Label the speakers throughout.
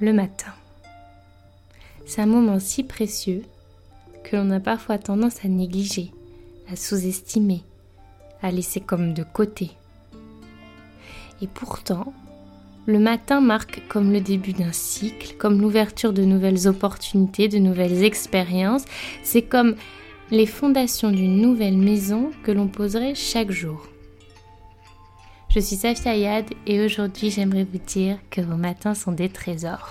Speaker 1: le matin. C'est un moment si précieux que l'on a parfois tendance à négliger, à sous-estimer, à laisser comme de côté. Et pourtant, le matin marque comme le début d'un cycle, comme l'ouverture de nouvelles opportunités, de nouvelles expériences. C'est comme les fondations d'une nouvelle maison que l'on poserait chaque jour. Je suis Safia Yad et aujourd'hui j'aimerais vous dire que vos matins sont des trésors.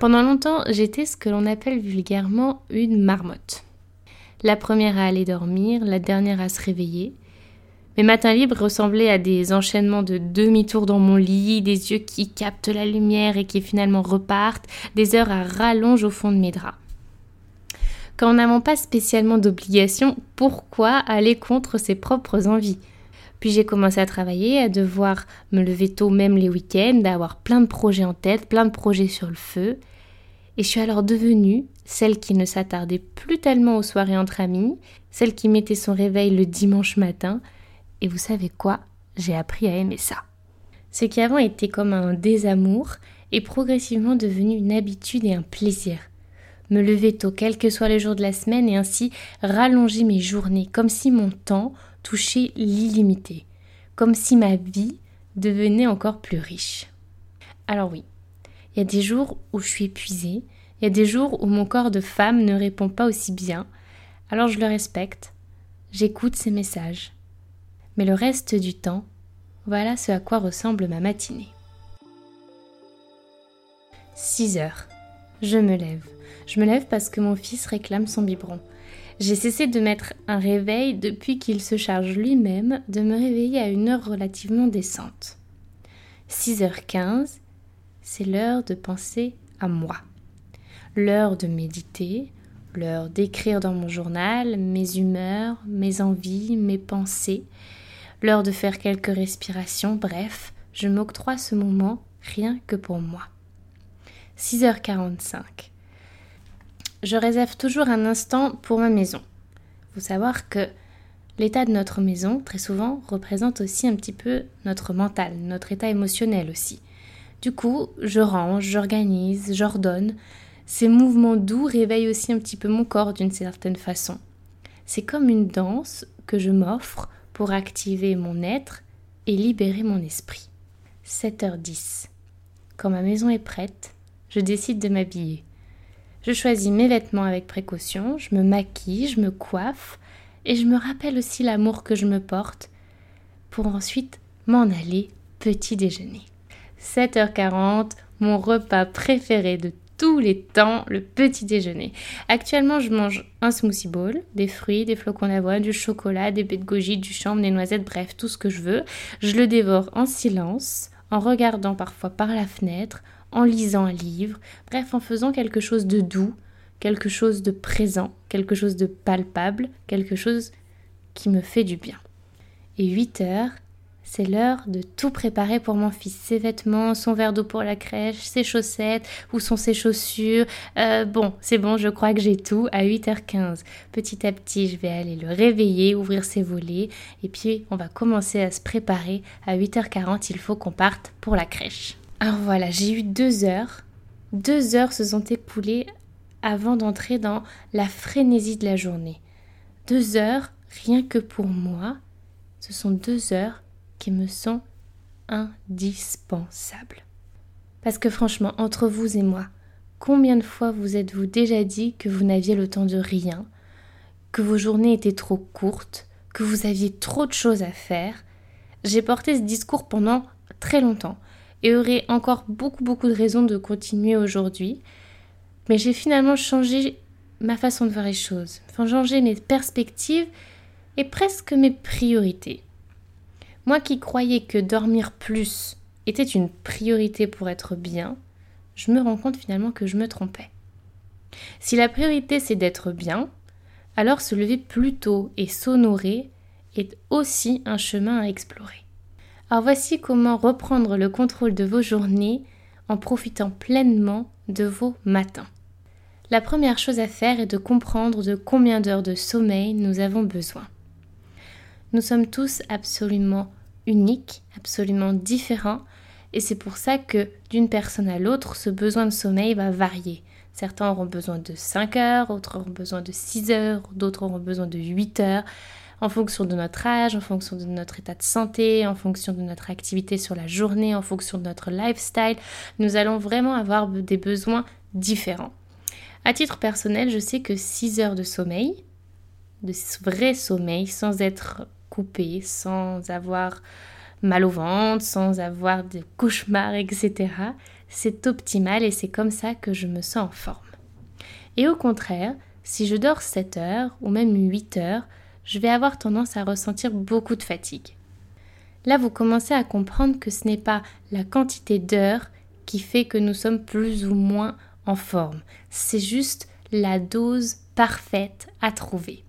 Speaker 1: Pendant longtemps, j'étais ce que l'on appelle vulgairement une marmotte. La première à aller dormir, la dernière à se réveiller. Mes matins libres ressemblaient à des enchaînements de demi-tours dans mon lit, des yeux qui captent la lumière et qui finalement repartent, des heures à rallonge au fond de mes draps. Quand nous n'avons pas spécialement d'obligation, pourquoi aller contre ses propres envies? Puis j'ai commencé à travailler, à devoir me lever tôt même les week-ends, à avoir plein de projets en tête, plein de projets sur le feu. Et je suis alors devenue celle qui ne s'attardait plus tellement aux soirées entre amis, celle qui mettait son réveil le dimanche matin. Et vous savez quoi? J'ai appris à aimer ça. Ce qui avant était comme un désamour est progressivement devenu une habitude et un plaisir. Me lever tôt, quels que soient les jours de la semaine, et ainsi rallonger mes journées, comme si mon temps touchait l'illimité, comme si ma vie devenait encore plus riche. Alors oui, il y a des jours où je suis épuisée, il y a des jours où mon corps de femme ne répond pas aussi bien, alors je le respecte, j'écoute ses messages. Mais le reste du temps, voilà ce à quoi ressemble ma matinée. 6 heures. Je me lève. Je me lève parce que mon fils réclame son biberon. J'ai cessé de mettre un réveil depuis qu'il se charge lui-même de me réveiller à une heure relativement décente. 6h15, c'est l'heure de penser à moi. L'heure de méditer, l'heure d'écrire dans mon journal mes humeurs, mes envies, mes pensées, l'heure de faire quelques respirations, bref, je m'octroie ce moment rien que pour moi. 6h45. Je réserve toujours un instant pour ma maison. Faut savoir que l'état de notre maison, très souvent, représente aussi un petit peu notre mental, notre état émotionnel aussi. Du coup, je range, j'organise, j'ordonne. Ces mouvements doux réveillent aussi un petit peu mon corps d'une certaine façon. C'est comme une danse que je m'offre pour activer mon être et libérer mon esprit. 7h10. Quand ma maison est prête, je décide de m'habiller. Je choisis mes vêtements avec précaution, je me maquille, je me coiffe et je me rappelle aussi l'amour que je me porte pour ensuite m'en aller petit déjeuner. 7h40, mon repas préféré de tous les temps, le petit déjeuner. Actuellement, je mange un smoothie bowl, des fruits, des flocons d'avoine, du chocolat, des baies de goji, du chambre, des noisettes, bref, tout ce que je veux. Je le dévore en silence, en regardant parfois par la fenêtre, en lisant un livre, bref, en faisant quelque chose de doux, quelque chose de présent, quelque chose de palpable, quelque chose qui me fait du bien. Et 8 heures, c'est l'heure de tout préparer pour mon fils. Ses vêtements, son verre d'eau pour la crèche, ses chaussettes, où sont ses chaussures. Euh, bon, c'est bon, je crois que j'ai tout à 8h15. Petit à petit, je vais aller le réveiller, ouvrir ses volets, et puis on va commencer à se préparer. À 8h40, il faut qu'on parte pour la crèche. Alors voilà, j'ai eu deux heures. Deux heures se sont écoulées avant d'entrer dans la frénésie de la journée. Deux heures, rien que pour moi, ce sont deux heures qui me sont indispensables. Parce que franchement, entre vous et moi, combien de fois vous êtes-vous déjà dit que vous n'aviez le temps de rien, que vos journées étaient trop courtes, que vous aviez trop de choses à faire? J'ai porté ce discours pendant très longtemps et aurais encore beaucoup beaucoup de raisons de continuer aujourd'hui, mais j'ai finalement changé ma façon de voir les choses, enfin changé mes perspectives et presque mes priorités. Moi qui croyais que dormir plus était une priorité pour être bien, je me rends compte finalement que je me trompais. Si la priorité c'est d'être bien, alors se lever plus tôt et s'honorer est aussi un chemin à explorer. Alors voici comment reprendre le contrôle de vos journées en profitant pleinement de vos matins. La première chose à faire est de comprendre de combien d'heures de sommeil nous avons besoin. Nous sommes tous absolument uniques, absolument différents, et c'est pour ça que d'une personne à l'autre, ce besoin de sommeil va varier. Certains auront besoin de 5 heures, d'autres auront besoin de 6 heures, d'autres auront besoin de 8 heures, en fonction de notre âge, en fonction de notre état de santé, en fonction de notre activité sur la journée, en fonction de notre lifestyle. Nous allons vraiment avoir des besoins différents. À titre personnel, je sais que 6 heures de sommeil, de vrai sommeil, sans être coupé, sans avoir mal au ventre, sans avoir de cauchemars, etc., c'est optimal et c'est comme ça que je me sens en forme. Et au contraire, si je dors 7 heures ou même 8 heures, je vais avoir tendance à ressentir beaucoup de fatigue. Là, vous commencez à comprendre que ce n'est pas la quantité d'heures qui fait que nous sommes plus ou moins en forme. C'est juste la dose parfaite à trouver.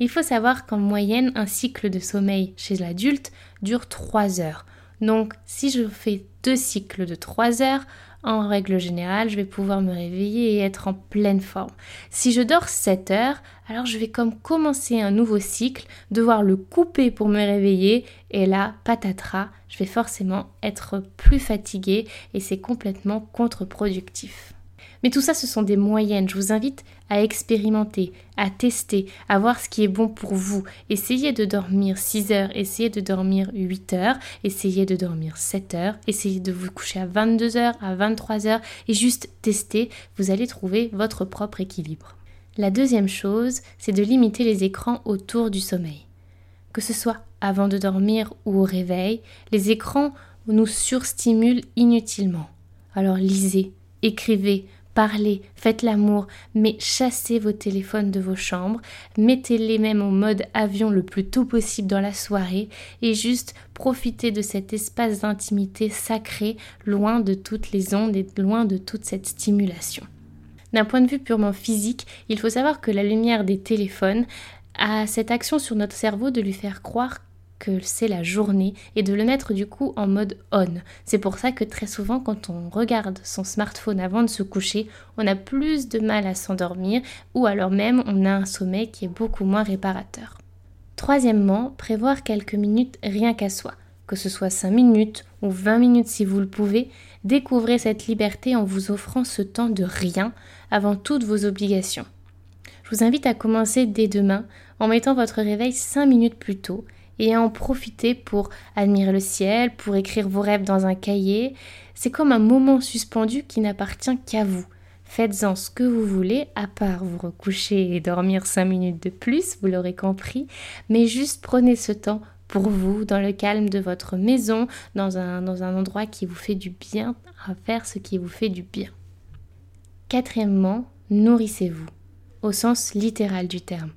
Speaker 1: Il faut savoir qu'en moyenne, un cycle de sommeil chez l'adulte dure 3 heures. Donc, si je fais deux cycles de 3 heures, en règle générale, je vais pouvoir me réveiller et être en pleine forme. Si je dors 7 heures, alors je vais comme commencer un nouveau cycle, devoir le couper pour me réveiller, et là, patatras, je vais forcément être plus fatiguée et c'est complètement contre-productif. Mais tout ça, ce sont des moyennes. Je vous invite à expérimenter, à tester, à voir ce qui est bon pour vous. Essayez de dormir 6 heures, essayez de dormir 8 heures, essayez de dormir 7 heures, essayez de vous coucher à 22 heures, à 23 heures et juste tester. Vous allez trouver votre propre équilibre. La deuxième chose, c'est de limiter les écrans autour du sommeil. Que ce soit avant de dormir ou au réveil, les écrans nous surstimulent inutilement. Alors lisez, écrivez, parlez, faites l'amour, mais chassez vos téléphones de vos chambres, mettez-les même au mode avion le plus tôt possible dans la soirée et juste profitez de cet espace d'intimité sacré, loin de toutes les ondes et loin de toute cette stimulation. D'un point de vue purement physique, il faut savoir que la lumière des téléphones a cette action sur notre cerveau de lui faire croire que c'est la journée et de le mettre du coup en mode on. C'est pour ça que très souvent quand on regarde son smartphone avant de se coucher, on a plus de mal à s'endormir ou alors même on a un sommeil qui est beaucoup moins réparateur. Troisièmement, prévoir quelques minutes rien qu'à soi, que ce soit 5 minutes ou 20 minutes si vous le pouvez, découvrez cette liberté en vous offrant ce temps de rien avant toutes vos obligations. Je vous invite à commencer dès demain en mettant votre réveil 5 minutes plus tôt et à en profiter pour admirer le ciel, pour écrire vos rêves dans un cahier. C'est comme un moment suspendu qui n'appartient qu'à vous. Faites-en ce que vous voulez, à part vous recoucher et dormir 5 minutes de plus, vous l'aurez compris, mais juste prenez ce temps pour vous, dans le calme de votre maison, dans un, dans un endroit qui vous fait du bien, à faire ce qui vous fait du bien. Quatrièmement, nourrissez-vous, au sens littéral du terme.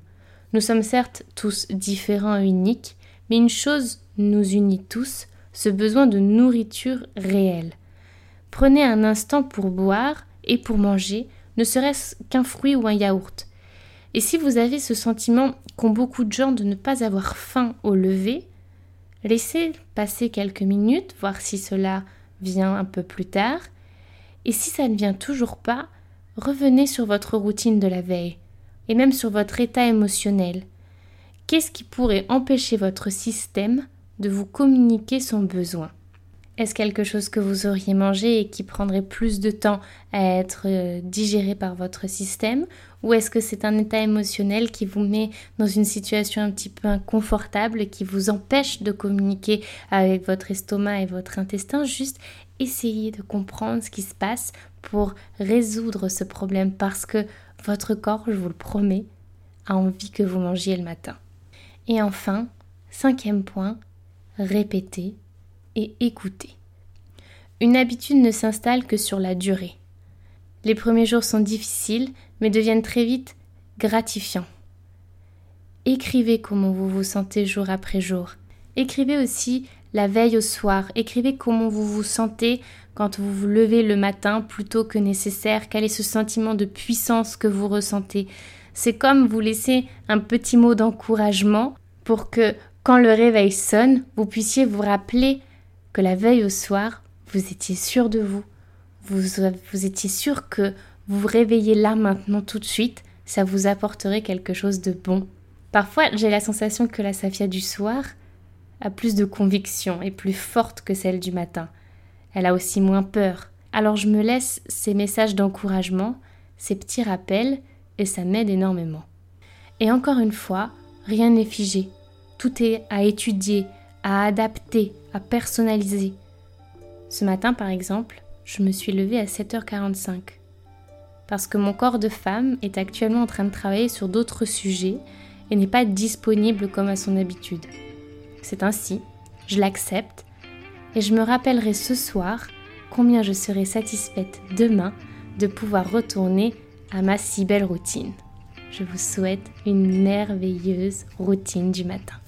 Speaker 1: Nous sommes certes tous différents et uniques, mais une chose nous unit tous, ce besoin de nourriture réelle. Prenez un instant pour boire et pour manger, ne serait-ce qu'un fruit ou un yaourt. Et si vous avez ce sentiment qu'ont beaucoup de gens de ne pas avoir faim au lever, laissez passer quelques minutes, voir si cela vient un peu plus tard. Et si ça ne vient toujours pas, revenez sur votre routine de la veille, et même sur votre état émotionnel. Qu'est-ce qui pourrait empêcher votre système de vous communiquer son besoin? Est-ce quelque chose que vous auriez mangé et qui prendrait plus de temps à être euh, digéré par votre système? Ou est-ce que c'est un état émotionnel qui vous met dans une situation un petit peu inconfortable qui vous empêche de communiquer avec votre estomac et votre intestin? Juste essayez de comprendre ce qui se passe pour résoudre ce problème parce que votre corps, je vous le promets, a envie que vous mangiez le matin. Et enfin, cinquième point, répéter et écouter. Une habitude ne s'installe que sur la durée. Les premiers jours sont difficiles, mais deviennent très vite gratifiants. Écrivez comment vous vous sentez jour après jour. Écrivez aussi la veille au soir. Écrivez comment vous vous sentez quand vous vous levez le matin plutôt que nécessaire. Quel est ce sentiment de puissance que vous ressentez C'est comme vous laisser un petit mot d'encouragement pour que quand le réveil sonne, vous puissiez vous rappeler que la veille au soir, vous étiez sûr de vous. Vous, vous étiez sûr que vous vous réveillez là maintenant tout de suite, ça vous apporterait quelque chose de bon Parfois, j'ai la sensation que la Safia du soir a plus de conviction et plus forte que celle du matin. Elle a aussi moins peur. Alors je me laisse ces messages d'encouragement, ces petits rappels, et ça m'aide énormément. Et encore une fois, rien n'est figé. Tout est à étudier, à adapter, à personnaliser. Ce matin, par exemple, je me suis levée à 7h45 parce que mon corps de femme est actuellement en train de travailler sur d'autres sujets et n'est pas disponible comme à son habitude. C'est ainsi, je l'accepte et je me rappellerai ce soir combien je serai satisfaite demain de pouvoir retourner à ma si belle routine. Je vous souhaite une merveilleuse routine du matin.